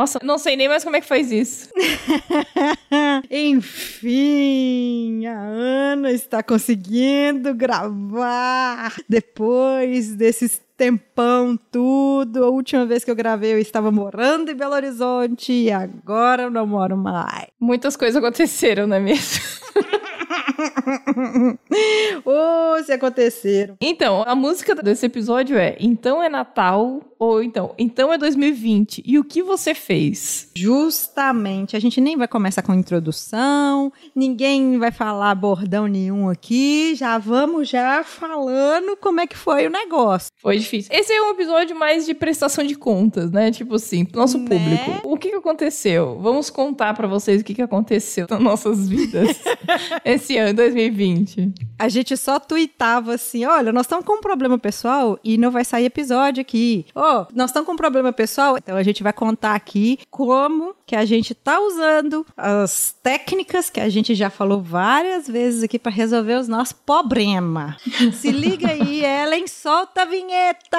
Nossa, não sei nem mais como é que faz isso. Enfim, a Ana está conseguindo gravar depois desses tempão, tudo. A última vez que eu gravei, eu estava morando em Belo Horizonte e agora eu não moro mais. Muitas coisas aconteceram, não é mesmo? oh, se aconteceram. Então, a música desse episódio é Então é Natal ou então Então é 2020 e o que você fez? Justamente, a gente nem vai começar com introdução, ninguém vai falar bordão nenhum aqui, já vamos já falando como é que foi o negócio. Foi difícil. Esse é um episódio mais de prestação de contas, né? Tipo assim, pro nosso né? público. O que, aconteceu? Vamos contar para vocês o que, que aconteceu nas nossas vidas esse ano, 2020. A gente só tweetava assim: olha, nós estamos com um problema pessoal e não vai sair episódio aqui. Oh, nós estamos com um problema pessoal, então a gente vai contar aqui como que a gente tá usando as técnicas que a gente já falou várias vezes aqui para resolver os nossos problemas. Se liga aí, Ellen, solta a vinheta!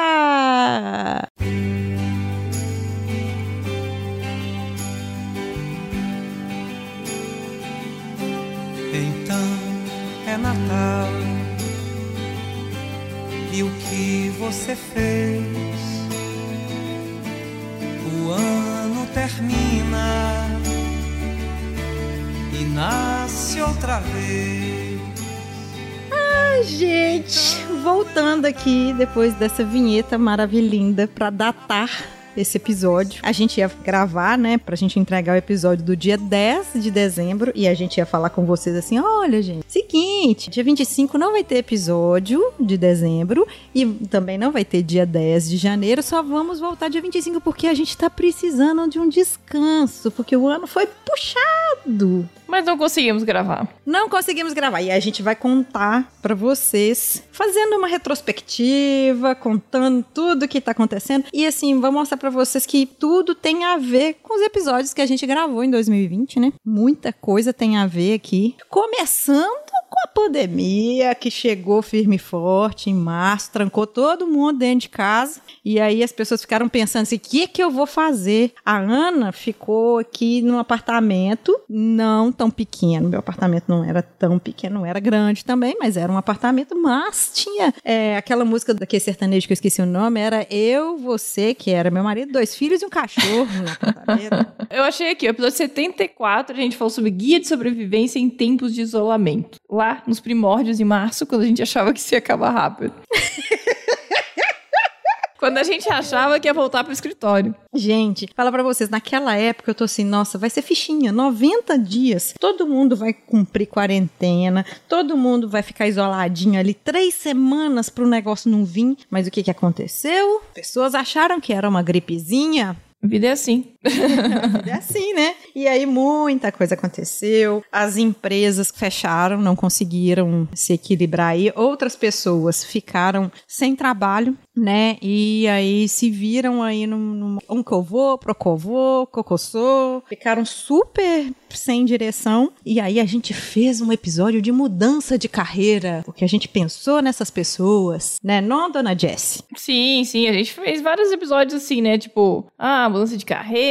é Natal e o que você fez? Outra vez. Ah, gente, voltando aqui depois dessa vinheta maravilhosa para datar esse episódio. A gente ia gravar, né, pra gente entregar o episódio do dia 10 de dezembro e a gente ia falar com vocês assim: olha, gente, seguinte, dia 25 não vai ter episódio de dezembro e também não vai ter dia 10 de janeiro, só vamos voltar dia 25 porque a gente tá precisando de um descanso, porque o ano foi puxado. Mas não conseguimos gravar. Não conseguimos gravar. E a gente vai contar para vocês, fazendo uma retrospectiva, contando tudo que tá acontecendo. E assim, vou mostrar para vocês que tudo tem a ver com os episódios que a gente gravou em 2020, né? Muita coisa tem a ver aqui. Começando com a pandemia que chegou firme e forte em março, trancou todo mundo dentro de casa. E aí as pessoas ficaram pensando assim: o que, que eu vou fazer? A Ana ficou aqui num apartamento não tão pequeno. Meu apartamento não era tão pequeno, não era grande também, mas era um apartamento, mas tinha é, aquela música daquele sertanejo que eu esqueci o nome, era Eu, Você, que era meu marido, dois filhos e um cachorro no apartamento. eu achei aqui, o episódio 74, a gente falou sobre guia de sobrevivência em tempos de isolamento lá nos primórdios em março, quando a gente achava que isso ia acabar rápido. Quando a gente achava que ia voltar pro escritório. Gente, fala para vocês, naquela época eu tô assim, nossa, vai ser fichinha, 90 dias. Todo mundo vai cumprir quarentena, todo mundo vai ficar isoladinho ali três semanas pro negócio não vir. Mas o que que aconteceu? Pessoas acharam que era uma gripezinha. A vida é assim. é assim, né? E aí muita coisa aconteceu. As empresas fecharam, não conseguiram se equilibrar aí. Outras pessoas ficaram sem trabalho, né? E aí se viram aí num, num um covô, procovô, cocossô. Ficaram super sem direção. E aí a gente fez um episódio de mudança de carreira, porque a gente pensou nessas pessoas, né? Não, dona Jessie? Sim, sim. A gente fez vários episódios assim, né? Tipo, ah, mudança de carreira,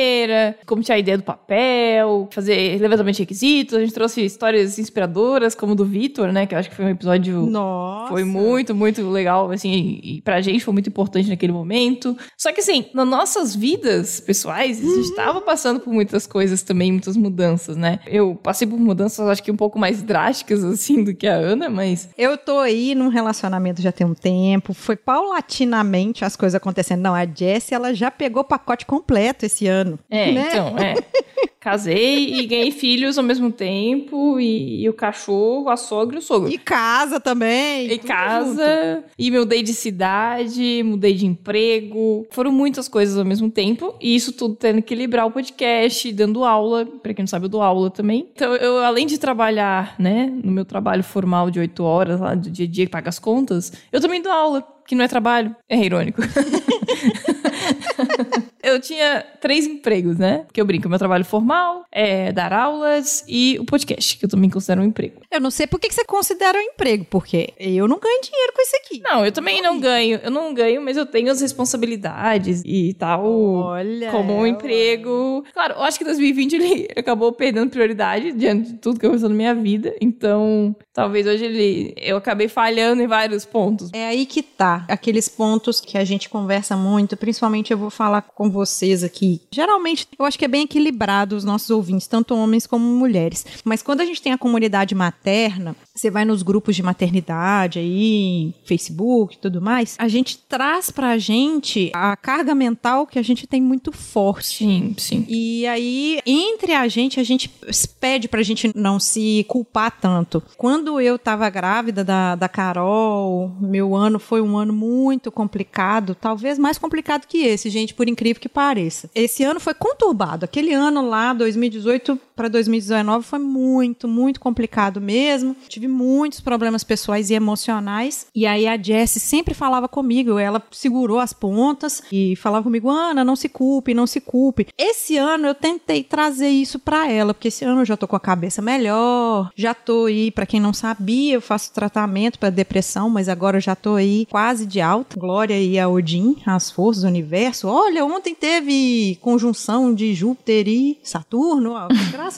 como tinha a ideia do papel, fazer levantamento de requisitos. A gente trouxe histórias inspiradoras, como do Vitor, né? Que eu acho que foi um episódio. Nossa! Foi muito, muito legal, assim, e pra gente foi muito importante naquele momento. Só que, assim, nas nossas vidas pessoais, a gente uhum. tava passando por muitas coisas também, muitas mudanças mudanças, né? Eu passei por mudanças, acho que um pouco mais drásticas, assim, do que a Ana, mas. Eu tô aí num relacionamento já tem um tempo, foi paulatinamente as coisas acontecendo. Não, a Jessie, ela já pegou o pacote completo esse ano. É, né? então, é. Casei e ganhei filhos ao mesmo tempo, e, e, o cachorro, a sogra e o sogro. E casa também. E casa, junto. e mudei de cidade, mudei de emprego. Foram muitas coisas ao mesmo tempo, e isso tudo tendo que equilibrar o podcast, dando aula. Pra quem não sabe, eu dou aula também. Então, eu, além de trabalhar, né, no meu trabalho formal de oito horas, lá do dia a dia que paga as contas, eu também dou aula que não é trabalho. É irônico. eu tinha três empregos, né? Que eu brinco, meu trabalho formal, é dar aulas e o podcast, que eu também considero um emprego. Eu não sei por que você considera um emprego, porque eu não ganho dinheiro com isso aqui. Não, eu também não ganho. Eu não ganho, mas eu tenho as responsabilidades e tal. Olha, como um emprego. Claro, eu acho que 2020 ele acabou perdendo prioridade diante de tudo que aconteceu na minha vida. Então, talvez hoje ele eu acabei falhando em vários pontos. É aí que tá. Aqueles pontos que a gente conversa muito, principalmente eu vou falar com vocês aqui. Geralmente, eu acho que é bem equilibrado os nossos ouvintes, tanto homens como mulheres. Mas quando a gente tem a comunidade materna, você vai nos grupos de maternidade aí, Facebook e tudo mais, a gente traz pra gente a carga mental que a gente tem muito forte. Sim, sim. E aí, entre a gente, a gente pede pra gente não se culpar tanto. Quando eu tava grávida da, da Carol, meu ano foi um ano muito complicado, talvez mais complicado que esse, gente, por incrível que pareça. Esse ano foi conturbado. Aquele ano lá, 2018 para 2019, foi muito, muito complicado mesmo. Tive muitos problemas pessoais e emocionais. E aí a Jessie sempre falava comigo, ela segurou as pontas e falava comigo: Ana, não se culpe, não se culpe. Esse ano eu tentei trazer isso pra ela, porque esse ano eu já tô com a cabeça melhor, já tô aí, pra quem não sabia, eu faço tratamento pra depressão, mas agora eu já tô aí quase de alta. Glória aí a Odin, as forças do universo. Olha, ontem teve conjunção de Júpiter e Saturno, ó,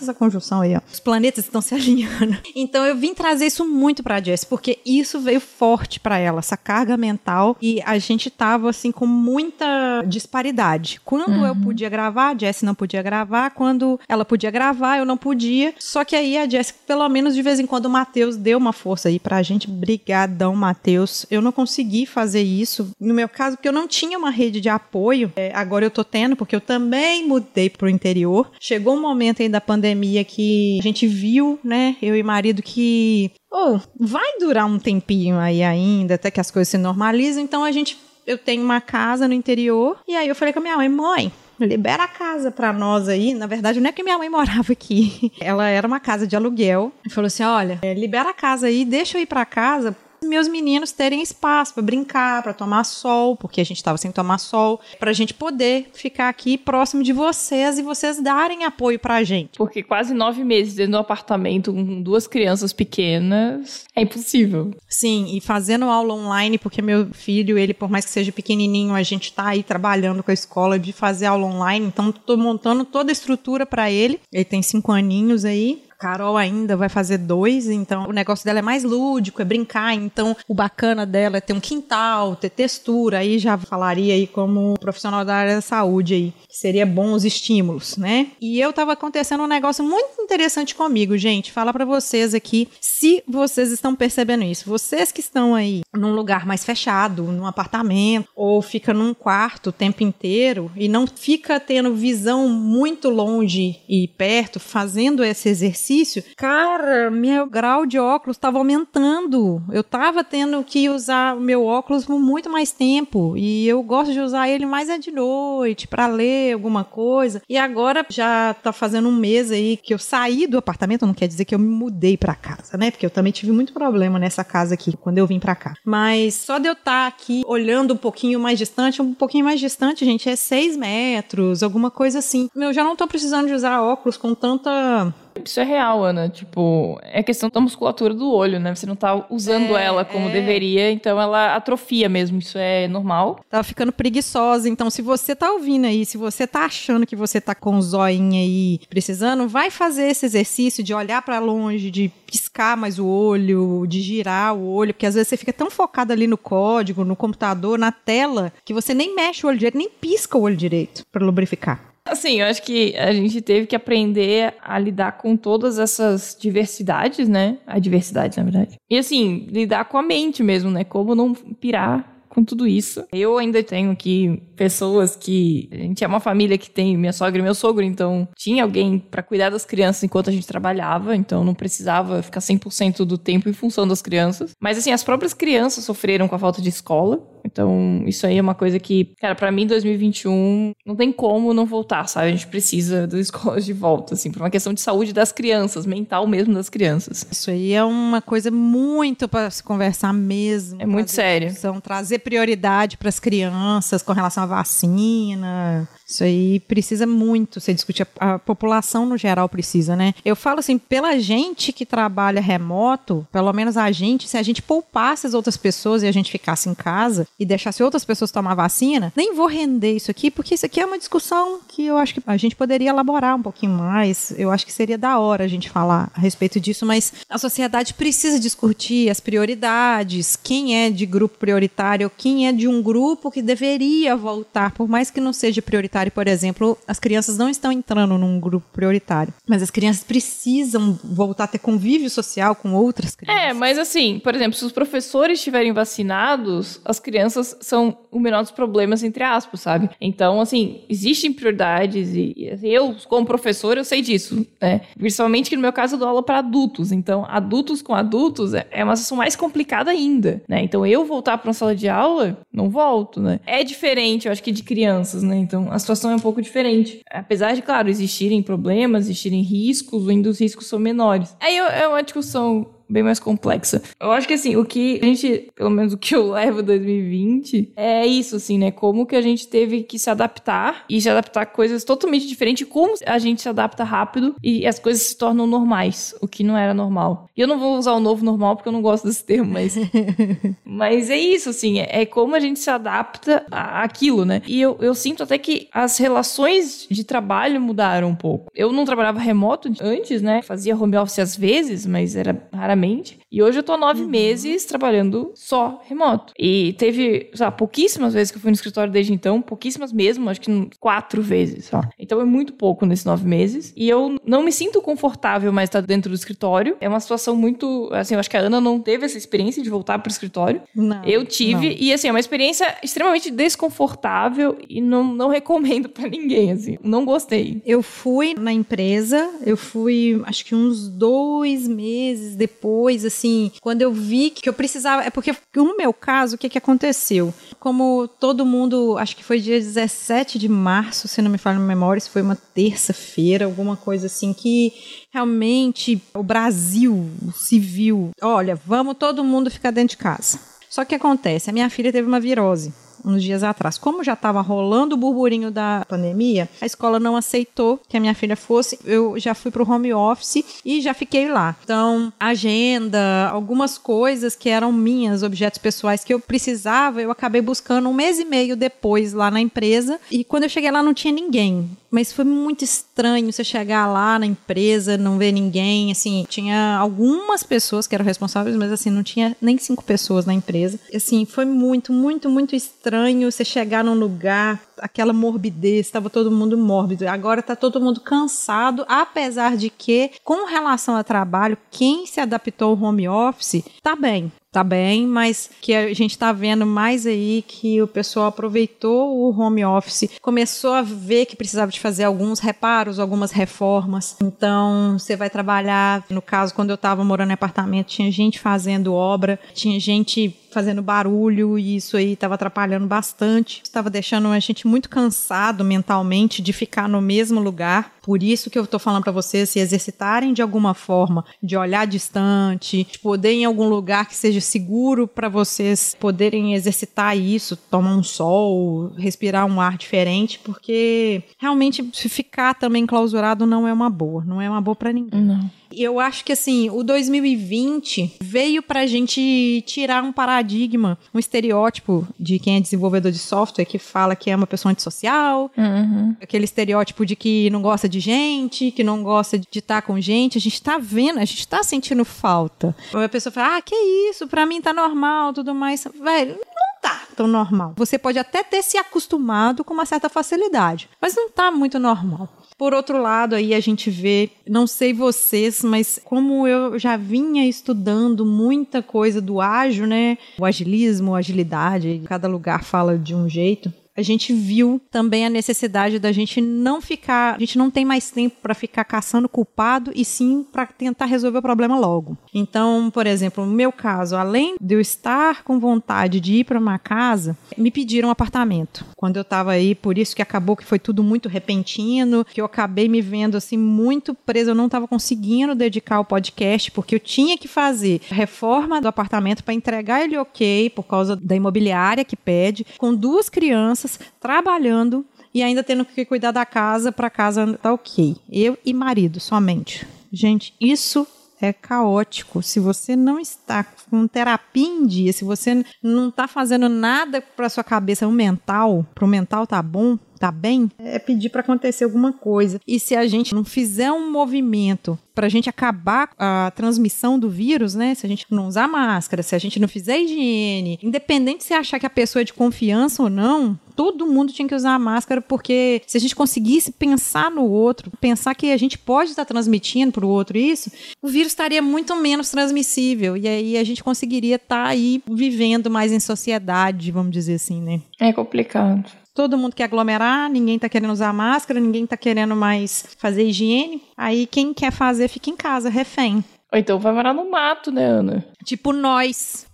à conjunção aí, ó. Os planetas estão se alinhando. Então eu vim trazer isso muito pra Jess, porque isso veio forte pra ela, essa carga mental e a gente tava assim com muita disparidade. Quando eu podia gravar, a Jess não podia gravar. Quando ela podia gravar, eu não podia. Só que aí a Jess, pelo menos de vez em quando, o Matheus deu uma força aí pra gente. Brigadão, Matheus. Eu não consegui fazer isso. No meu caso, porque eu não tinha uma rede de apoio. É, agora eu tô tendo, porque eu também mudei pro interior. Chegou um momento aí da pandemia que a gente viu, né, eu e marido, que oh, vai durar um tempinho aí ainda, até que as coisas se normalizam. Então a gente eu tenho uma casa no interior. E aí eu falei com a minha mãe, mãe, libera a casa pra nós aí. Na verdade, não é que minha mãe morava aqui. Ela era uma casa de aluguel. E falou assim: olha, libera a casa aí, deixa eu ir pra casa. Meus meninos terem espaço pra brincar, pra tomar sol, porque a gente tava sem tomar sol, pra gente poder ficar aqui próximo de vocês e vocês darem apoio pra gente. Porque quase nove meses dentro do apartamento com duas crianças pequenas é impossível. Sim, e fazendo aula online, porque meu filho, ele, por mais que seja pequenininho, a gente tá aí trabalhando com a escola de fazer aula online, então tô montando toda a estrutura pra ele. Ele tem cinco aninhos aí. Carol ainda vai fazer dois, então o negócio dela é mais lúdico, é brincar. Então o bacana dela é ter um quintal, ter textura. Aí já falaria aí como profissional da área da saúde aí, que seria bom os estímulos, né? E eu tava acontecendo um negócio muito interessante comigo, gente. Falar pra vocês aqui se vocês estão percebendo isso. Vocês que estão aí num lugar mais fechado, num apartamento, ou fica num quarto o tempo inteiro e não fica tendo visão muito longe e perto, fazendo esse exercício, cara, meu grau de óculos estava aumentando. Eu tava tendo que usar o meu óculos por muito mais tempo e eu gosto de usar ele mais é de noite para ler alguma coisa. E agora já tá fazendo um mês aí que eu saí do apartamento, não quer dizer que eu me mudei para casa, né? Porque eu também tive muito problema nessa casa aqui quando eu vim para cá. Mas só de eu estar aqui olhando um pouquinho mais distante, um pouquinho mais distante, gente, é seis metros, alguma coisa assim. Eu já não tô precisando de usar óculos com tanta Isso é real, Ana. Tipo, é questão da musculatura do olho, né? Você não tá usando É, ela como é. deveria, então ela atrofia mesmo. Isso é normal. Tava ficando preguiçosa. Então, se você tá ouvindo aí, se você tá achando que você tá com o zoinho aí precisando, vai fazer esse exercício de olhar pra longe, de piscar mais o olho, de girar o olho, porque às vezes você fica tão focado ali no código, no computador, na tela, que você nem mexe o olho direito, nem pisca o olho direito pra lubrificar. Assim, eu acho que a gente teve que aprender a lidar com todas essas diversidades, né? A diversidade, na verdade. E assim, lidar com a mente mesmo, né? Como não pirar com tudo isso. Eu ainda tenho aqui pessoas que. A gente é uma família que tem minha sogra e meu sogro, então tinha alguém pra cuidar das crianças enquanto a gente trabalhava, então não precisava ficar 100% do tempo em função das crianças. Mas assim, as próprias crianças sofreram com a falta de escola. Então, isso aí é uma coisa que, cara, pra mim, 2021 não tem como não voltar, sabe? A gente precisa das escolas de volta, assim, por uma questão de saúde das crianças, mental mesmo das crianças. Isso aí é uma coisa muito para se conversar mesmo. É muito sério. discussão, trazer prioridade para as crianças com relação à vacina. Isso aí precisa muito ser discutido. A população no geral precisa, né? Eu falo assim, pela gente que trabalha remoto, pelo menos a gente, se a gente poupasse as outras pessoas e a gente ficasse em casa e deixasse outras pessoas tomar vacina, nem vou render isso aqui, porque isso aqui é uma discussão que eu acho que a gente poderia elaborar um pouquinho mais. Eu acho que seria da hora a gente falar a respeito disso, mas a sociedade precisa discutir as prioridades, quem é de grupo prioritário, quem é de um grupo que deveria voltar, por mais que não seja prioritário, por exemplo, as crianças não estão entrando num grupo prioritário, mas as crianças precisam voltar a ter convívio social com outras crianças. É, mas assim, por exemplo, se os professores estiverem vacinados, as crianças são o menor dos problemas, entre aspas, sabe? Então, assim, existem prioridades e assim, eu, como professor, eu sei disso, né? Principalmente que no meu caso eu dou aula para adultos, então adultos com adultos é, é uma situação mais complicada ainda, né? Então eu voltar para uma sala de aula, não volto, né? É diferente, eu acho que de crianças, né? Então a situação é um pouco diferente. Apesar de, claro, existirem problemas, existirem riscos, ainda os riscos são menores. Aí é uma discussão bem mais complexa. Eu acho que assim, o que a gente, pelo menos o que eu levo 2020, é isso, assim, né? Como que a gente teve que se adaptar e se adaptar a coisas totalmente diferentes, como a gente se adapta rápido e as coisas se tornam normais, o que não era normal. E eu não vou usar o novo normal porque eu não gosto desse termo, mas. mas é isso, assim, é, é como a gente se adapta àquilo, né? E eu, eu sinto até que as relações de trabalho mudaram um pouco. Eu não trabalhava remoto antes, né? Fazia home office às vezes, mas era raramente realmente e hoje eu tô nove uhum. meses trabalhando só remoto. E teve, sabe, pouquíssimas vezes que eu fui no escritório desde então, pouquíssimas mesmo, acho que quatro vezes só. Então é muito pouco nesses nove meses. E eu não me sinto confortável mais estar dentro do escritório. É uma situação muito. Assim, eu acho que a Ana não teve essa experiência de voltar pro escritório. Não. Eu tive. Não. E assim, é uma experiência extremamente desconfortável e não, não recomendo para ninguém, assim. Não gostei. Eu fui na empresa, eu fui acho que uns dois meses depois depois, assim, quando eu vi que eu precisava. É porque no meu caso, o que, que aconteceu? Como todo mundo, acho que foi dia 17 de março, se não me falha a memória, se foi uma terça-feira, alguma coisa assim, que realmente o Brasil viu. Olha, vamos todo mundo ficar dentro de casa. Só que acontece, a minha filha teve uma virose uns dias atrás. Como já estava rolando o burburinho da pandemia, a escola não aceitou que a minha filha fosse. Eu já fui para o home office e já fiquei lá. Então, agenda, algumas coisas que eram minhas, objetos pessoais que eu precisava, eu acabei buscando um mês e meio depois lá na empresa. E quando eu cheguei lá, não tinha ninguém. Mas foi muito estranho você chegar lá na empresa, não ver ninguém. Assim, tinha algumas pessoas que eram responsáveis, mas assim, não tinha nem cinco pessoas na empresa. Assim, foi muito, muito, muito estranho você chegar num lugar, aquela morbidez, estava todo mundo mórbido. Agora está todo mundo cansado, apesar de que, com relação a trabalho, quem se adaptou ao home office está bem tá bem, mas que a gente está vendo mais aí que o pessoal aproveitou o home office, começou a ver que precisava de fazer alguns reparos, algumas reformas. Então, você vai trabalhar, no caso, quando eu estava morando em apartamento, tinha gente fazendo obra, tinha gente fazendo barulho e isso aí estava atrapalhando bastante. Estava deixando a gente muito cansado mentalmente de ficar no mesmo lugar. Por isso que eu estou falando para vocês se exercitarem de alguma forma, de olhar distante, de poder em algum lugar que seja seguro para vocês poderem exercitar isso, tomar um sol, respirar um ar diferente, porque realmente ficar também clausurado não é uma boa, não é uma boa para ninguém. Não. E eu acho que assim, o 2020 veio pra gente tirar um paradigma, um estereótipo de quem é desenvolvedor de software que fala que é uma pessoa antissocial, uhum. aquele estereótipo de que não gosta de gente, que não gosta de estar com gente. A gente tá vendo, a gente tá sentindo falta. A pessoa fala, ah, que isso, pra mim tá normal, tudo mais. Velho, não tá tão normal. Você pode até ter se acostumado com uma certa facilidade, mas não tá muito normal. Por outro lado, aí a gente vê, não sei vocês, mas como eu já vinha estudando muita coisa do ágil, né? O agilismo, agilidade, cada lugar fala de um jeito a gente viu também a necessidade da gente não ficar, a gente não tem mais tempo para ficar caçando culpado e sim para tentar resolver o problema logo. Então, por exemplo, no meu caso, além de eu estar com vontade de ir para uma casa, me pediram um apartamento. Quando eu estava aí, por isso que acabou que foi tudo muito repentino, que eu acabei me vendo assim muito presa, eu não estava conseguindo dedicar o podcast porque eu tinha que fazer reforma do apartamento para entregar ele OK por causa da imobiliária que pede, com duas crianças crianças trabalhando e ainda tendo que cuidar da casa para casa tá ok. Eu e marido somente. Gente, isso é caótico. Se você não está com terapia em dia, se você não está fazendo nada para sua cabeça, o mental, para o mental tá bom, tá bem, é pedir para acontecer alguma coisa. E se a gente não fizer um movimento para a gente acabar a transmissão do vírus, né? Se a gente não usar máscara, se a gente não fizer higiene, independente se achar que a pessoa é de confiança ou não, todo mundo tinha que usar máscara, porque se a gente conseguisse pensar no outro, pensar que a gente pode estar transmitindo para o outro isso, o vírus estaria muito menos transmissível. E aí a gente conseguiria estar aí vivendo mais em sociedade, vamos dizer assim, né? É complicado todo mundo quer aglomerar, ninguém tá querendo usar máscara, ninguém tá querendo mais fazer higiene. Aí quem quer fazer fica em casa, refém. Ou então vai morar no mato, né, Ana? Tipo nós.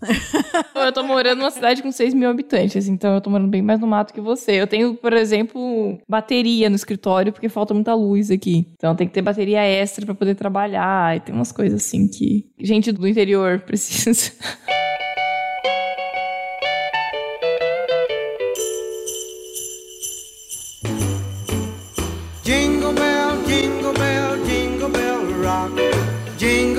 eu tô morando numa cidade com 6 mil habitantes, então eu tô morando bem mais no mato que você. Eu tenho, por exemplo, bateria no escritório porque falta muita luz aqui. Então tem que ter bateria extra para poder trabalhar. E tem umas coisas assim que gente do interior precisa.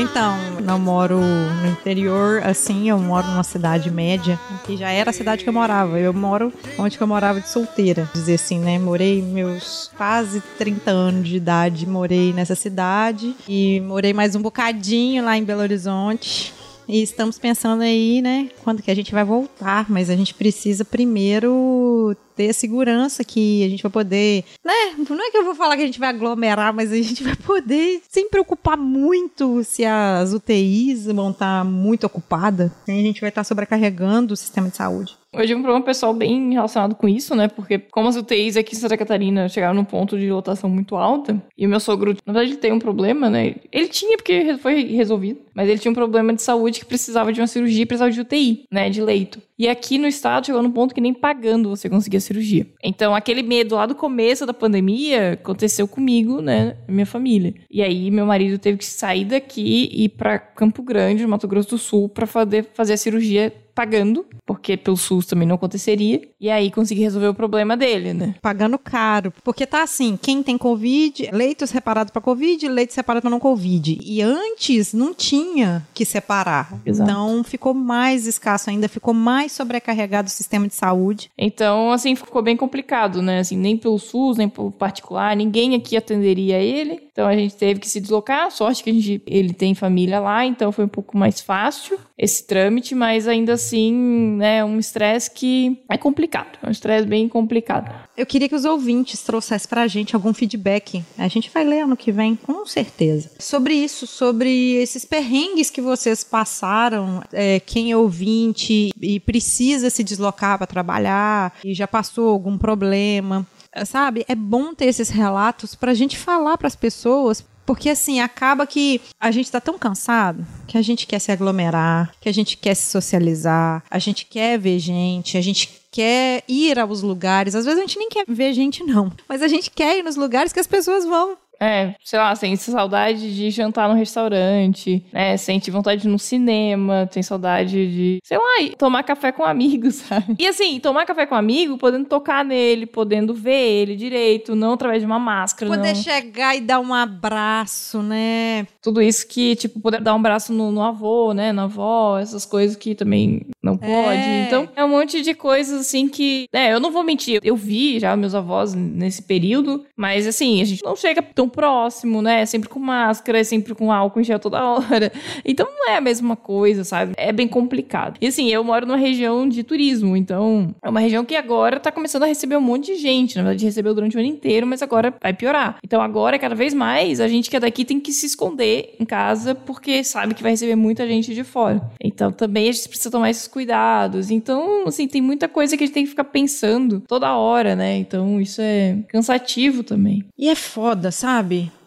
Então, não moro no interior, assim, eu moro numa cidade média, que já era a cidade que eu morava. Eu moro onde eu morava de solteira, dizer assim, né? Morei meus quase 30 anos de idade, morei nessa cidade e morei mais um bocadinho lá em Belo Horizonte. E estamos pensando aí, né, quando que a gente vai voltar, mas a gente precisa primeiro ter segurança que a gente vai poder, né? Não é que eu vou falar que a gente vai aglomerar, mas a gente vai poder sem preocupar muito se as UTIs vão estar muito ocupadas. A gente vai estar sobrecarregando o sistema de saúde. Eu tive um problema pessoal bem relacionado com isso, né? Porque como as UTIs aqui em Santa Catarina chegaram num ponto de lotação muito alta, e o meu sogro, na verdade, ele tem um problema, né? Ele tinha porque foi resolvido, mas ele tinha um problema de saúde que precisava de uma cirurgia precisava de UTI, né? De leito. E aqui no estado chegou num ponto que nem pagando você conseguia cirurgia. Então, aquele medo lá do começo da pandemia aconteceu comigo, né? Minha família. E aí, meu marido teve que sair daqui e ir para Campo Grande, no Mato Grosso do Sul, para fazer, fazer a cirurgia pagando, porque pelo SUS também não aconteceria. E aí consegui resolver o problema dele, né? Pagando caro. Porque tá assim, quem tem Covid, leitos separados para Covid, leitos separados para não Covid. E antes não tinha que separar. Exato. Então ficou mais escasso ainda, ficou mais sobrecarregado o sistema de saúde. Então, assim, ficou bem complicado, né? Assim, nem pelo SUS, nem pelo particular, ninguém aqui atenderia ele. Então a gente teve que se deslocar. Sorte que a gente, ele tem família lá, então foi um pouco mais fácil esse trâmite, mas ainda assim, né, um estresse que é complicado. É um estresse bem complicado. Eu queria que os ouvintes trouxessem pra gente algum feedback. A gente vai ler ano que vem, com certeza. Sobre isso, sobre esses perrengues que vocês passaram, é, quem é ouvinte e precisa se deslocar para trabalhar e já passou algum problema sabe? É bom ter esses relatos para a gente falar para as pessoas, porque assim, acaba que a gente tá tão cansado que a gente quer se aglomerar, que a gente quer se socializar, a gente quer ver gente, a gente quer ir aos lugares. Às vezes a gente nem quer ver gente, não. Mas a gente quer ir nos lugares que as pessoas vão. É, sei lá, sente saudade de jantar no restaurante, né? Sente vontade de ir no cinema, tem saudade de, sei lá, tomar café com amigos, sabe? E assim, tomar café com amigo, podendo tocar nele, podendo ver ele direito, não através de uma máscara. Poder não. chegar e dar um abraço, né? Tudo isso que, tipo, poder dar um abraço no, no avô, né? Na avó, essas coisas que também não pode. É. Então, é um monte de coisas assim que. É, eu não vou mentir, eu vi já meus avós nesse período, mas assim, a gente não chega tão próximo, né? Sempre com máscara, sempre com álcool em gel toda hora. Então não é a mesma coisa, sabe? É bem complicado. E assim, eu moro numa região de turismo, então é uma região que agora tá começando a receber um monte de gente. Na verdade, recebeu durante o ano inteiro, mas agora vai piorar. Então agora, cada vez mais, a gente que é daqui tem que se esconder em casa porque sabe que vai receber muita gente de fora. Então também a gente precisa tomar esses cuidados. Então, assim, tem muita coisa que a gente tem que ficar pensando toda hora, né? Então isso é cansativo também. E é foda, sabe?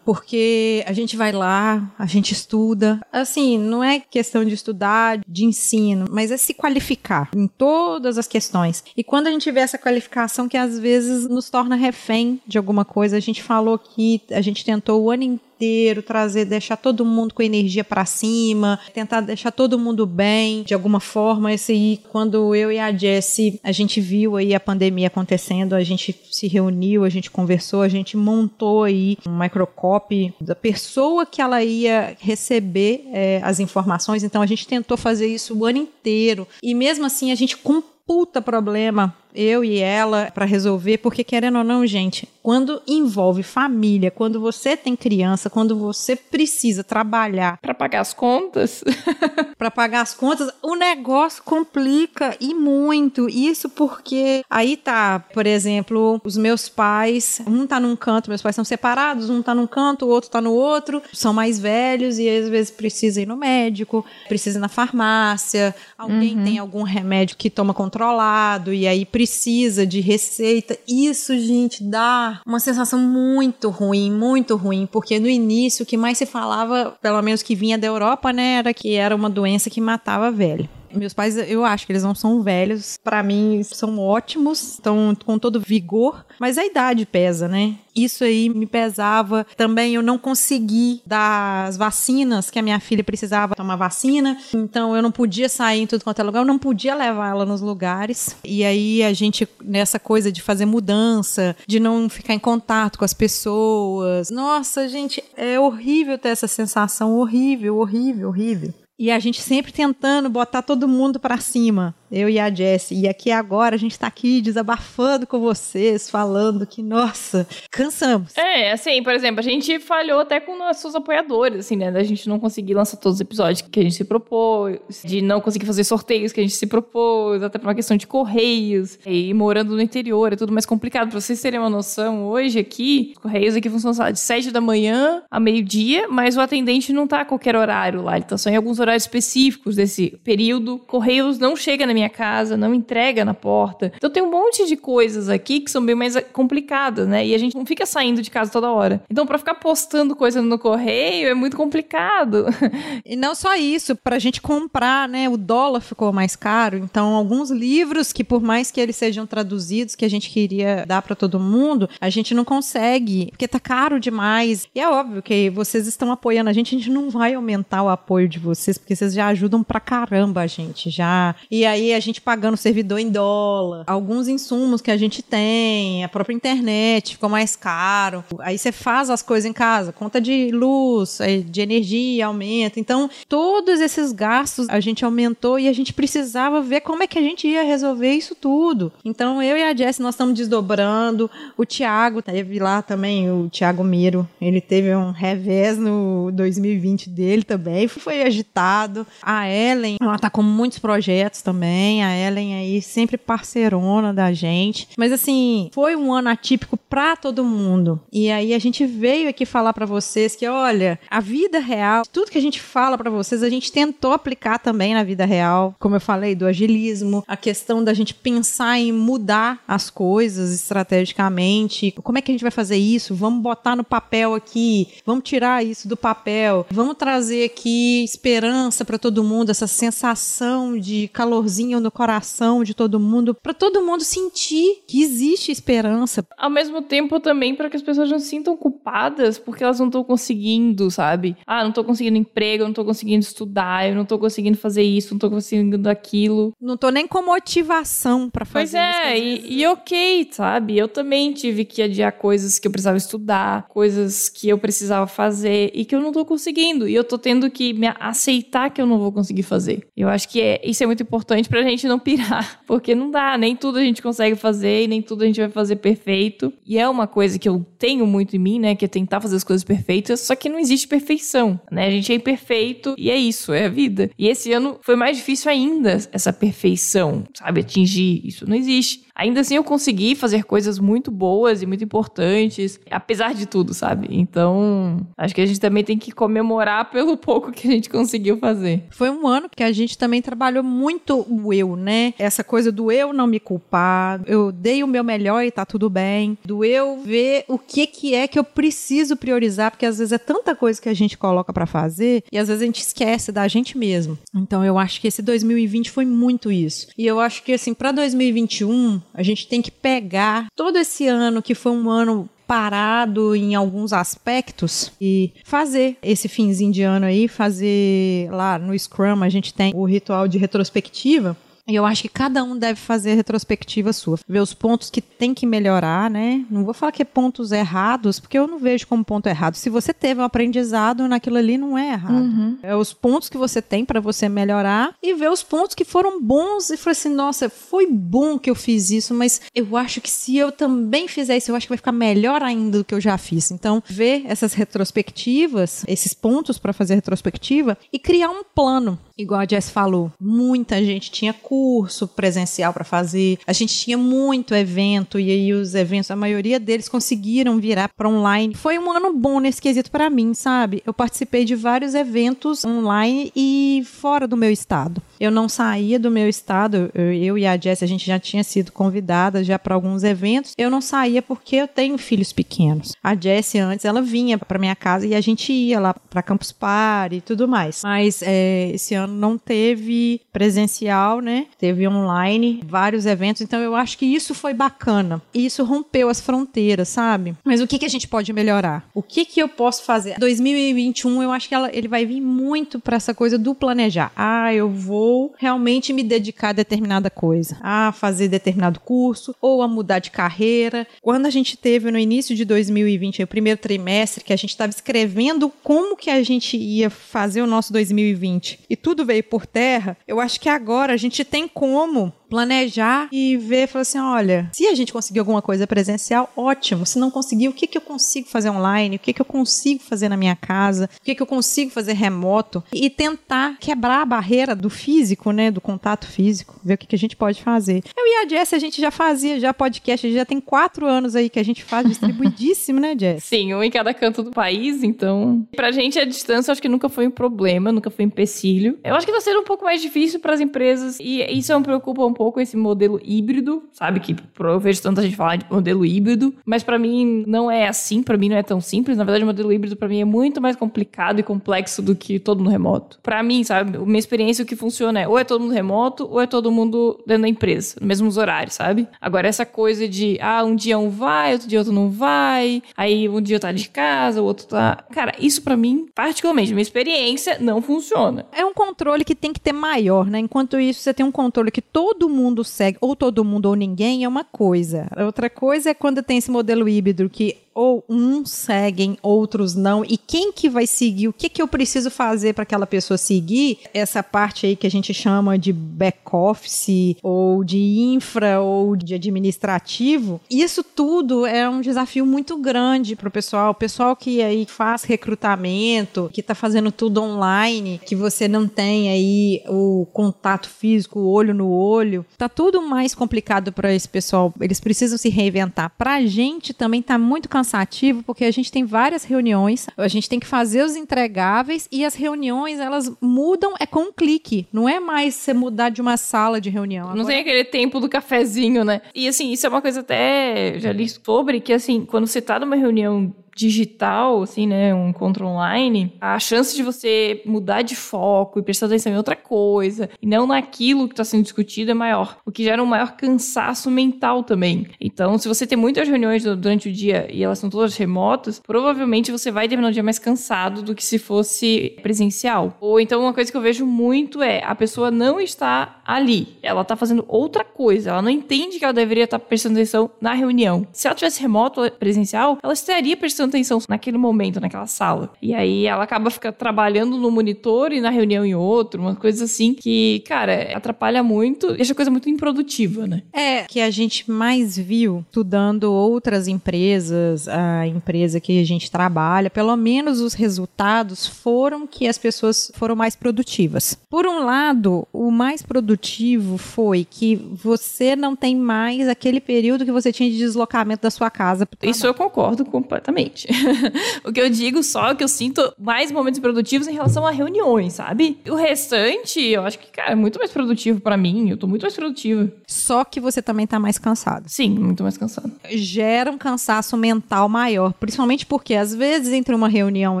Porque a gente vai lá, a gente estuda. Assim, não é questão de estudar, de ensino, mas é se qualificar em todas as questões. E quando a gente vê essa qualificação que às vezes nos torna refém de alguma coisa, a gente falou que a gente tentou o ano inteiro inteiro, trazer, deixar todo mundo com energia para cima, tentar deixar todo mundo bem de alguma forma. Esse aí, quando eu e a Jessie, a gente viu aí a pandemia acontecendo, a gente se reuniu, a gente conversou, a gente montou aí um microcopy da pessoa que ela ia receber é, as informações. Então a gente tentou fazer isso o ano inteiro e mesmo assim a gente com puta problema eu e ela para resolver, porque querendo ou não, gente, quando envolve família, quando você tem criança, quando você precisa trabalhar para pagar as contas, para pagar as contas, o negócio complica e muito. Isso porque aí tá, por exemplo, os meus pais, um tá num canto, meus pais são separados, um tá num canto, o outro tá no outro, são mais velhos e às vezes precisa ir no médico, precisa ir na farmácia, alguém uhum. tem algum remédio que toma controlado e aí precisa precisa de receita. Isso, gente, dá uma sensação muito ruim, muito ruim, porque no início o que mais se falava, pelo menos que vinha da Europa, né, era que era uma doença que matava velho. Meus pais, eu acho que eles não são velhos. Para mim, são ótimos, estão com todo vigor, mas a idade pesa, né? Isso aí me pesava. Também eu não consegui dar as vacinas que a minha filha precisava tomar vacina. Então eu não podia sair em tudo quanto é lugar, eu não podia levar ela nos lugares. E aí a gente, nessa coisa de fazer mudança, de não ficar em contato com as pessoas. Nossa, gente, é horrível ter essa sensação. Horrível, horrível, horrível. E a gente sempre tentando botar todo mundo para cima eu e a Jessie. E aqui agora a gente tá aqui desabafando com vocês, falando que, nossa, cansamos. É, assim, por exemplo, a gente falhou até com nossos apoiadores, assim, né? Da gente não conseguir lançar todos os episódios que a gente se propôs, de não conseguir fazer sorteios que a gente se propôs, até por uma questão de correios. E morando no interior é tudo mais complicado. Pra vocês terem uma noção, hoje aqui, os correios aqui funcionam de 7 da manhã a meio-dia, mas o atendente não tá a qualquer horário lá, ele tá só em alguns horários específicos desse período. Correios não chega na minha minha casa, não entrega na porta. Então tem um monte de coisas aqui que são bem mais complicadas, né? E a gente não fica saindo de casa toda hora. Então para ficar postando coisa no correio é muito complicado. E não só isso, pra gente comprar, né? O dólar ficou mais caro, então alguns livros que por mais que eles sejam traduzidos, que a gente queria dar para todo mundo, a gente não consegue, porque tá caro demais. E é óbvio que vocês estão apoiando a gente, a gente não vai aumentar o apoio de vocês, porque vocês já ajudam pra caramba a gente, já. E aí a gente pagando servidor em dólar, alguns insumos que a gente tem, a própria internet ficou mais caro. Aí você faz as coisas em casa, conta de luz, de energia aumenta. Então, todos esses gastos a gente aumentou e a gente precisava ver como é que a gente ia resolver isso tudo. Então, eu e a Jess, nós estamos desdobrando. O Thiago teve lá também, o Thiago Miro, ele teve um revés no 2020 dele também, foi agitado. A Ellen, ela tá com muitos projetos também também, a Ellen aí sempre parceirona da gente. Mas assim, foi um ano atípico para todo mundo. E aí a gente veio aqui falar para vocês que, olha, a vida real, tudo que a gente fala para vocês, a gente tentou aplicar também na vida real. Como eu falei, do agilismo, a questão da gente pensar em mudar as coisas estrategicamente. Como é que a gente vai fazer isso? Vamos botar no papel aqui, vamos tirar isso do papel, vamos trazer aqui esperança para todo mundo, essa sensação de calorzinho no coração de todo mundo, para todo mundo sentir que existe esperança. Ao mesmo tempo também para que as pessoas não se sintam culpadas porque elas não estão conseguindo, sabe? Ah, não estou conseguindo emprego, não estou conseguindo estudar, eu não estou conseguindo fazer isso, não estou conseguindo aquilo. Não estou nem com motivação para fazer pois é, isso. E, e ok, sabe? Eu também tive que adiar coisas que eu precisava estudar, coisas que eu precisava fazer e que eu não estou conseguindo. E eu estou tendo que me aceitar que eu não vou conseguir fazer. Eu acho que é, isso é muito importante pra gente não pirar, porque não dá, nem tudo a gente consegue fazer e nem tudo a gente vai fazer perfeito. E é uma coisa que eu tenho muito em mim, né, que é tentar fazer as coisas perfeitas, só que não existe perfeição, né? A gente é imperfeito e é isso, é a vida. E esse ano foi mais difícil ainda essa perfeição, sabe? Atingir isso não existe. Ainda assim, eu consegui fazer coisas muito boas e muito importantes, apesar de tudo, sabe? Então, acho que a gente também tem que comemorar pelo pouco que a gente conseguiu fazer. Foi um ano que a gente também trabalhou muito o eu, né? Essa coisa do eu não me culpar, eu dei o meu melhor e tá tudo bem, do eu ver o que que é que eu preciso priorizar, porque às vezes é tanta coisa que a gente coloca para fazer e às vezes a gente esquece da gente mesmo. Então, eu acho que esse 2020 foi muito isso. E eu acho que assim, para 2021, a gente tem que pegar todo esse ano que foi um ano parado em alguns aspectos e fazer esse finzinho de ano aí, fazer lá no Scrum, a gente tem o ritual de retrospectiva e eu acho que cada um deve fazer a retrospectiva sua. Ver os pontos que tem que melhorar, né? Não vou falar que é pontos errados, porque eu não vejo como ponto errado. Se você teve um aprendizado naquilo ali, não é errado. Uhum. É os pontos que você tem para você melhorar e ver os pontos que foram bons e falar assim: nossa, foi bom que eu fiz isso, mas eu acho que se eu também fizer isso, eu acho que vai ficar melhor ainda do que eu já fiz. Então, ver essas retrospectivas, esses pontos para fazer retrospectiva e criar um plano. Igual a Jess falou, muita gente tinha curso presencial para fazer, a gente tinha muito evento e aí os eventos, a maioria deles conseguiram virar para online. Foi um ano bom nesse quesito para mim, sabe? Eu participei de vários eventos online e fora do meu estado. Eu não saía do meu estado, eu e a Jess, a gente já tinha sido convidadas já para alguns eventos. Eu não saía porque eu tenho filhos pequenos. A Jess antes ela vinha para minha casa e a gente ia lá para Campus Party e tudo mais. Mas é, esse ano não teve presencial, né? Teve online, vários eventos, então eu acho que isso foi bacana. E isso rompeu as fronteiras, sabe? Mas o que, que a gente pode melhorar? O que, que eu posso fazer? 2021, eu acho que ela, ele vai vir muito para essa coisa do planejar. Ah, eu vou realmente me dedicar a determinada coisa, a fazer determinado curso ou a mudar de carreira. Quando a gente teve no início de 2020, o primeiro trimestre, que a gente estava escrevendo como que a gente ia fazer o nosso 2020 e tudo veio por terra, eu acho que agora a gente tem como planejar e ver, falar assim, olha, se a gente conseguir alguma coisa presencial, ótimo. Se não conseguir, o que, que eu consigo fazer online? O que, que eu consigo fazer na minha casa? O que, que eu consigo fazer remoto? E tentar quebrar a barreira do físico, né, do contato físico, ver o que, que a gente pode fazer. Eu e a Jess, a gente já fazia já podcast, já tem quatro anos aí que a gente faz distribuidíssimo, né, Jess? Sim, um em cada canto do país, então... Pra gente, a distância, acho que nunca foi um problema, nunca foi um empecilho. Eu acho que tá sendo um pouco mais difícil para as empresas e isso me preocupa um pouco pouco esse modelo híbrido, sabe? Que eu vejo tanta gente falar de modelo híbrido, mas para mim não é assim, para mim não é tão simples. Na verdade, o modelo híbrido para mim é muito mais complicado e complexo do que todo mundo remoto. Para mim, sabe? Minha experiência o que funciona é ou é todo mundo remoto ou é todo mundo dentro da empresa, nos mesmos horários, sabe? Agora essa coisa de ah, um dia um vai, outro dia outro não vai, aí um dia tá de casa, o outro tá, cara, isso para mim, particularmente, minha experiência não funciona. É um controle que tem que ter maior, né? Enquanto isso, você tem um controle que todo mundo segue, ou todo mundo ou ninguém, é uma coisa. Outra coisa é quando tem esse modelo híbrido que ou uns seguem, outros não, e quem que vai seguir, o que que eu preciso fazer para aquela pessoa seguir, essa parte aí que a gente chama de back office, ou de infra, ou de administrativo, isso tudo é um desafio muito grande para o pessoal, o pessoal que aí faz recrutamento, que está fazendo tudo online, que você não tem aí o contato físico, o olho no olho, tá tudo mais complicado para esse pessoal, eles precisam se reinventar. Para a gente também tá muito cansado cansativo porque a gente tem várias reuniões, a gente tem que fazer os entregáveis e as reuniões elas mudam é com um clique, não é mais você mudar de uma sala de reunião. Agora... Não tem aquele tempo do cafezinho, né? E assim, isso é uma coisa até já li sobre que assim, quando você tá numa reunião digital, assim, né, um encontro online, a chance de você mudar de foco e prestar atenção em outra coisa e não naquilo que está sendo discutido é maior, o que gera um maior cansaço mental também. Então, se você tem muitas reuniões durante o dia e elas são todas remotas, provavelmente você vai terminar o dia mais cansado do que se fosse presencial. Ou então, uma coisa que eu vejo muito é a pessoa não está ali, ela está fazendo outra coisa, ela não entende que ela deveria estar tá prestando atenção na reunião. Se ela tivesse remoto presencial, ela estaria prestando prestando atenção naquele momento, naquela sala. E aí ela acaba ficando trabalhando no monitor e na reunião em outro, uma coisa assim que, cara, atrapalha muito, deixa a coisa muito improdutiva, né? É, que a gente mais viu estudando outras empresas, a empresa que a gente trabalha, pelo menos os resultados foram que as pessoas foram mais produtivas. Por um lado, o mais produtivo foi que você não tem mais aquele período que você tinha de deslocamento da sua casa. Isso eu concordo completamente. o que eu digo só é que eu sinto mais momentos produtivos em relação a reuniões, sabe? O restante, eu acho que, cara, é muito mais produtivo pra mim. Eu tô muito mais produtiva. Só que você também tá mais cansado. Sim, muito mais cansado. Gera um cansaço mental maior, principalmente porque às vezes entre uma reunião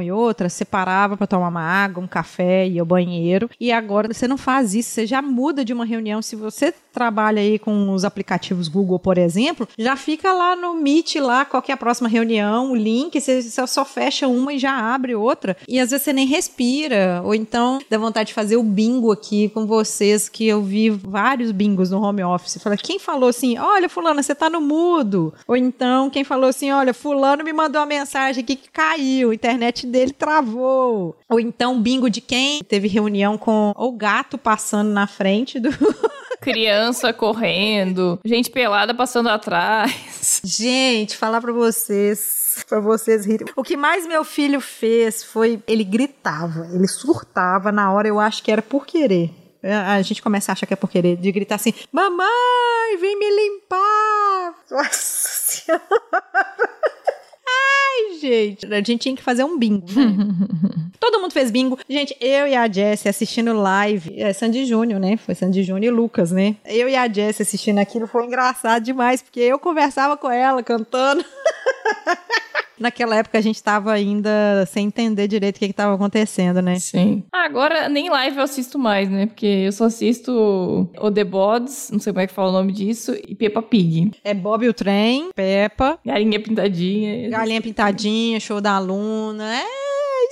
e outra, você parava para tomar uma água, um café, ir ao banheiro, e agora você não faz isso, você já muda de uma reunião. Se você trabalha aí com os aplicativos Google, por exemplo, já fica lá no Meet lá, qual que é a próxima reunião, o link, você, você só fecha uma e já abre outra. E às vezes você nem respira, ou então dá vontade de fazer o bingo aqui com vocês, que eu vi vários bingos no home office. Fala, quem falou assim, olha, fulano, você tá no mudo? Ou então, quem falou assim, olha, fulano me mandou uma mensagem aqui que caiu, a internet dele travou. Ou então, bingo de quem teve reunião com o gato passando na frente do... Criança correndo, gente pelada passando atrás. Gente, falar pra vocês, pra vocês rirem. O que mais meu filho fez foi ele gritava, ele surtava na hora, eu acho que era por querer. A gente começa a achar que é por querer, de gritar assim: Mamãe, vem me limpar! Nossa Senhora! Ai, gente, a gente tinha que fazer um bingo, né? Todo mundo fez bingo. Gente, eu e a Jessie assistindo live. É Sandy Júnior, né? Foi Sandy Júnior e Lucas, né? Eu e a Jessie assistindo aquilo foi engraçado demais, porque eu conversava com ela cantando. Naquela época a gente tava ainda sem entender direito o que, que tava acontecendo, né? Sim. Ah, agora nem live eu assisto mais, né? Porque eu só assisto o The Bods, não sei como é que fala o nome disso, e Peppa Pig. É Bob o Trem, Peppa, Galinha pintadinha. Galinha Pintadinha, Show da Aluna. É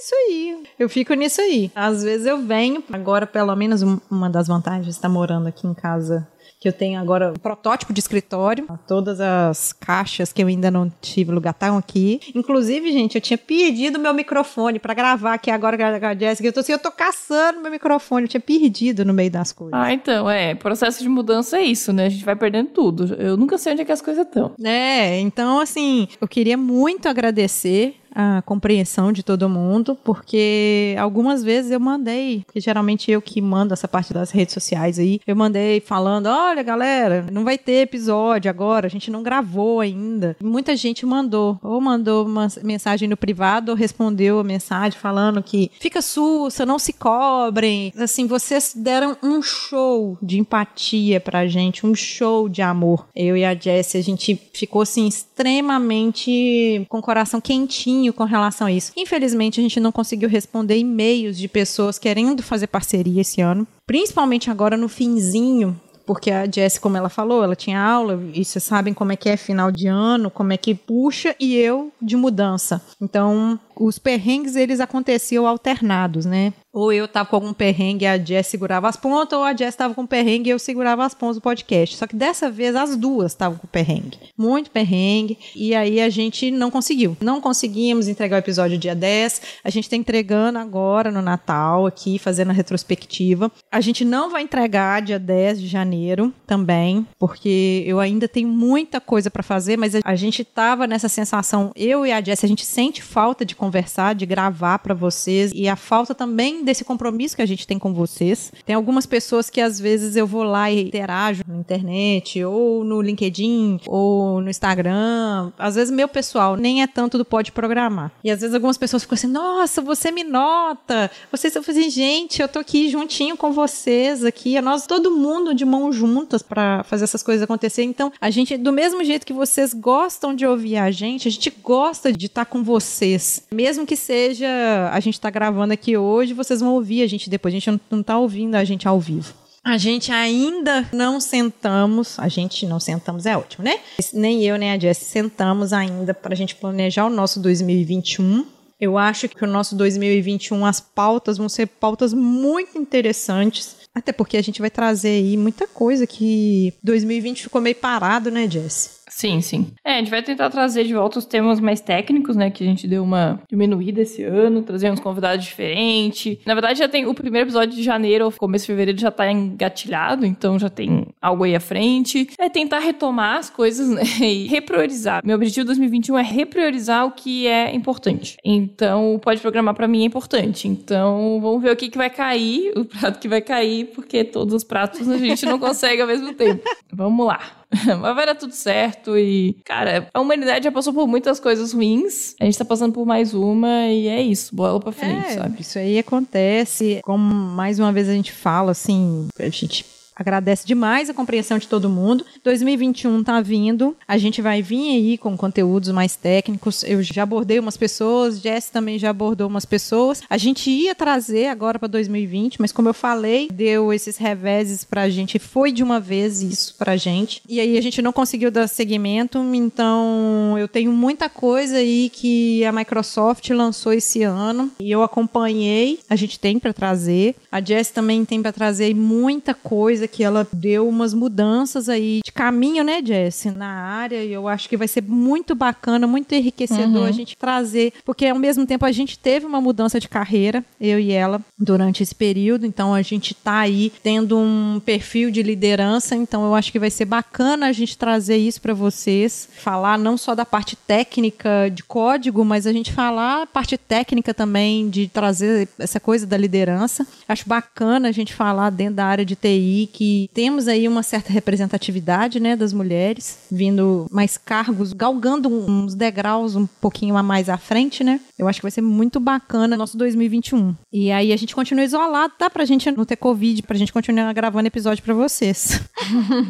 isso aí. Eu fico nisso aí. Às vezes eu venho, agora pelo menos um- uma das vantagens de estar morando aqui em casa que eu tenho agora um protótipo de escritório. Todas as caixas que eu ainda não tive lugar estão aqui. Inclusive, gente, eu tinha perdido meu microfone para gravar aqui agora com a Jéssica. Eu tô assim, eu tô caçando meu microfone. Eu tinha perdido no meio das coisas. Ah, então, é. Processo de mudança é isso, né? A gente vai perdendo tudo. Eu nunca sei onde é que as coisas estão. É, então assim, eu queria muito agradecer a compreensão de todo mundo, porque algumas vezes eu mandei, porque geralmente eu que mando essa parte das redes sociais aí, eu mandei falando, olha galera, não vai ter episódio agora, a gente não gravou ainda. E muita gente mandou, ou mandou uma mensagem no privado, ou respondeu a mensagem falando que fica sussa, não se cobrem. Assim, vocês deram um show de empatia pra gente, um show de amor. Eu e a Jessie, a gente ficou assim extremamente com o coração quentinho com relação a isso. Infelizmente, a gente não conseguiu responder e-mails de pessoas querendo fazer parceria esse ano, principalmente agora no finzinho porque a Jessie, como ela falou, ela tinha aula, e vocês sabem como é que é final de ano, como é que puxa, e eu de mudança. Então, os perrengues, eles aconteciam alternados, né? Ou eu tava com algum perrengue a Jess segurava as pontas, ou a Jess tava com perrengue e eu segurava as pontas do podcast. Só que dessa vez as duas estavam com perrengue. Muito perrengue. E aí a gente não conseguiu. Não conseguimos entregar o episódio dia 10. A gente tá entregando agora no Natal aqui, fazendo a retrospectiva. A gente não vai entregar dia 10 de janeiro também, porque eu ainda tenho muita coisa para fazer, mas a gente tava nessa sensação, eu e a Jess, a gente sente falta de conversar, de gravar para vocês e a falta também desse compromisso que a gente tem com vocês. Tem algumas pessoas que às vezes eu vou lá e interajo na internet, ou no LinkedIn, ou no Instagram. Às vezes meu pessoal nem é tanto do pode programar. E às vezes algumas pessoas ficam assim: "Nossa, você me nota". Vocês eu falei, gente, eu tô aqui juntinho com vocês aqui, é nós todo mundo de mãos juntas para fazer essas coisas acontecer. Então, a gente do mesmo jeito que vocês gostam de ouvir a gente, a gente gosta de estar com vocês. Mesmo que seja a gente tá gravando aqui hoje, vocês vão ouvir a gente depois. A gente não, não tá ouvindo a gente ao vivo. A gente ainda não sentamos, a gente não sentamos é ótimo, né? Nem eu nem a Jess sentamos ainda para a gente planejar o nosso 2021. Eu acho que o nosso 2021 as pautas vão ser pautas muito interessantes, até porque a gente vai trazer aí muita coisa que 2020 ficou meio parado, né, Jess? Sim, sim. É, a gente vai tentar trazer de volta os temas mais técnicos, né? Que a gente deu uma diminuída esse ano, trazer uns convidados diferentes. Na verdade, já tem o primeiro episódio de janeiro, começo de fevereiro, já tá engatilhado, então já tem algo aí à frente. É tentar retomar as coisas, né? E repriorizar. Meu objetivo 2021 é repriorizar o que é importante. Então, pode programar para mim é importante. Então, vamos ver o que, que vai cair, o prato que vai cair, porque todos os pratos a gente não consegue ao mesmo tempo. Vamos lá. Mas vai dar tudo certo e, cara, a humanidade já passou por muitas coisas ruins. A gente tá passando por mais uma e é isso, bola pra frente, É, sabe? Isso aí acontece. Como mais uma vez a gente fala, assim, a gente agradece demais a compreensão de todo mundo. 2021 tá vindo. A gente vai vir aí com conteúdos mais técnicos. Eu já abordei umas pessoas, Jess também já abordou umas pessoas. A gente ia trazer agora para 2020, mas como eu falei, deu esses reveses pra gente, foi de uma vez isso pra gente. E aí a gente não conseguiu dar seguimento, então eu tenho muita coisa aí que a Microsoft lançou esse ano e eu acompanhei. A gente tem para trazer. A Jess também tem para trazer muita coisa que ela deu umas mudanças aí de caminho, né, Jess, na área. E eu acho que vai ser muito bacana, muito enriquecedor a gente trazer, porque ao mesmo tempo a gente teve uma mudança de carreira, eu e ela, durante esse período. Então a gente tá aí tendo um perfil de liderança. Então eu acho que vai ser bacana a gente trazer isso para vocês, falar não só da parte técnica de código, mas a gente falar a parte técnica também de trazer essa coisa da liderança. Acho bacana a gente falar dentro da área de TI que temos aí uma certa representatividade, né, das mulheres, vindo mais cargos, galgando uns degraus um pouquinho a mais à frente, né? Eu acho que vai ser muito bacana nosso 2021. E aí a gente continua isolado, dá pra gente não ter Covid, pra gente continuar gravando episódio pra vocês.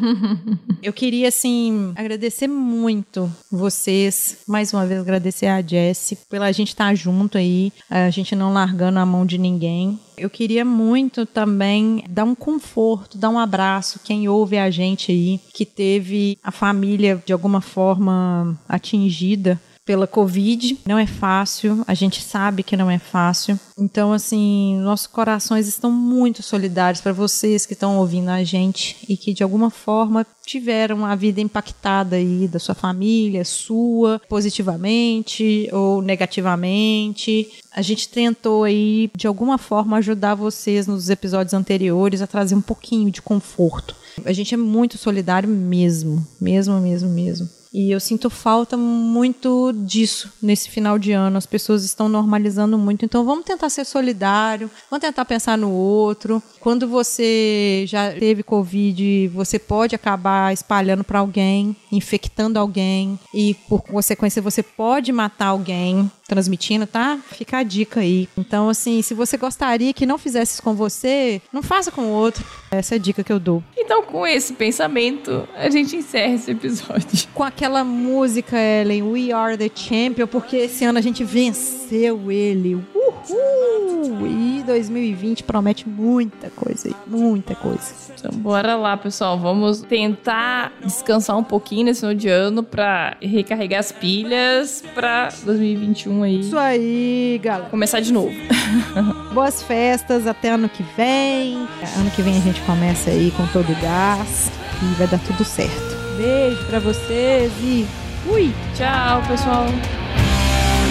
Eu queria, assim, agradecer muito vocês. Mais uma vez, agradecer a Jessie pela gente estar junto aí, a gente não largando a mão de ninguém. Eu queria muito também dar um conforto, dar um abraço quem ouve a gente aí, que teve a família de alguma forma atingida pela Covid. Não é fácil, a gente sabe que não é fácil. Então, assim, nossos corações estão muito solidários para vocês que estão ouvindo a gente e que de alguma forma tiveram a vida impactada aí da sua família, sua, positivamente ou negativamente. A gente tentou aí de alguma forma ajudar vocês nos episódios anteriores a trazer um pouquinho de conforto. A gente é muito solidário mesmo, mesmo, mesmo, mesmo. E eu sinto falta muito disso nesse final de ano. As pessoas estão normalizando muito. Então vamos tentar ser solidário, vamos tentar pensar no outro. Quando você já teve Covid, você pode acabar espalhando para alguém, infectando alguém. E por consequência, você pode matar alguém transmitindo, tá? Fica a dica aí. Então, assim, se você gostaria que não fizesse isso com você, não faça com o outro. Essa é a dica que eu dou. Então, com esse pensamento, a gente encerra esse episódio. Com aquela música, Ellen, We Are the Champion, porque esse ano a gente venceu ele. Uhul! E 2020 promete muita coisa aí, muita coisa. Então, bora lá, pessoal. Vamos tentar descansar um pouquinho nesse final de ano pra recarregar as pilhas pra 2021 aí. Isso aí, galera. Começar de novo. Boas festas, até ano que vem. Ano que vem a gente começa aí com todo o gás e vai dar tudo certo. Beijo pra vocês e fui! Tchau, pessoal.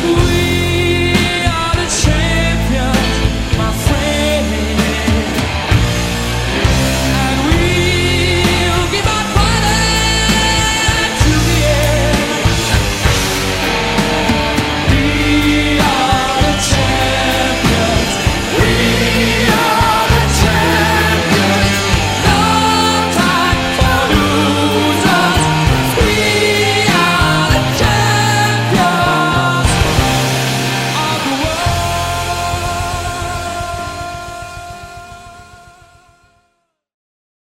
We